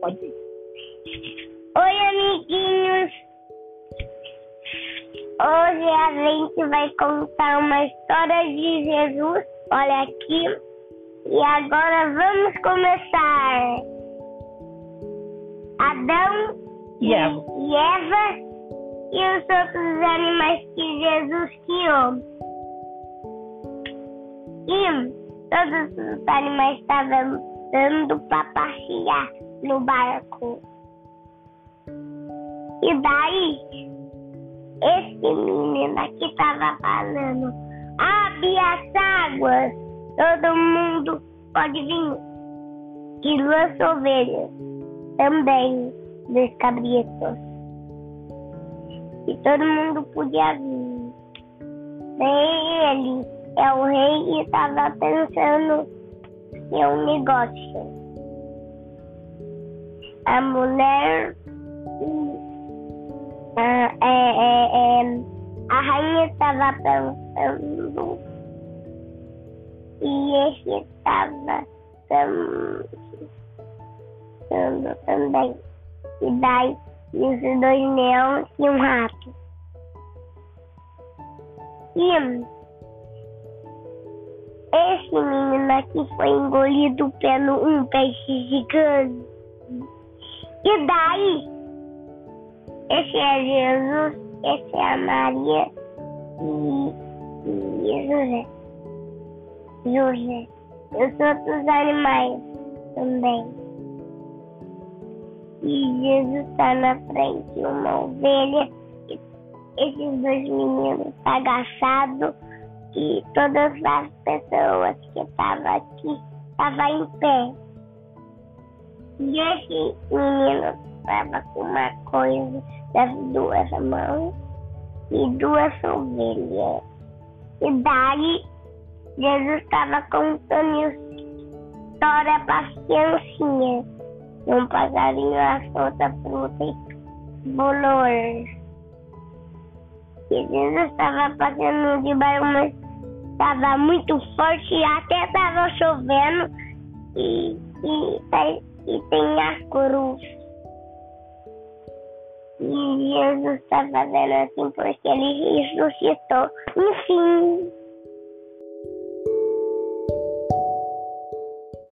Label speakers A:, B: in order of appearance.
A: Pode ir.
B: Oi, amiguinhos! Hoje a gente vai contar uma história de Jesus. Olha aqui. E agora vamos começar. Adão
A: E Eva?
B: e Eva e os outros animais que Jesus criou. E todos os animais estavam dando para passear no barco. E daí, esse menino aqui estava falando: abre as águas, todo mundo pode vir. E duas ovelhas também, dois cabritos. E todo mundo podia vir. Daí ele é o rei e estava pensando em um negócio. A mulher ah, é, é, é, a rainha estava pensando e esse estava pensando também. E daí os dois leões e um rato. E esse menino aqui foi engolido pelo um peixe gigante. E daí esse é Jesus, esse é a Maria e, e José. José. E os outros animais também. E Jesus está na frente, uma ovelha. Esses dois meninos agachados e todas as pessoas que estavam aqui estavam em pé. E esse menino estava com uma coisa das duas mãos e duas ovelhas. E daí Jesus estava contando história para as criancinhas. Um passarinho outra fruta e bolou. E Jesus estava passando de mas estava muito forte até estava chovendo. E, e, e tem a cruz. E Jesus está fazendo assim porque ele ressuscitou. Enfim.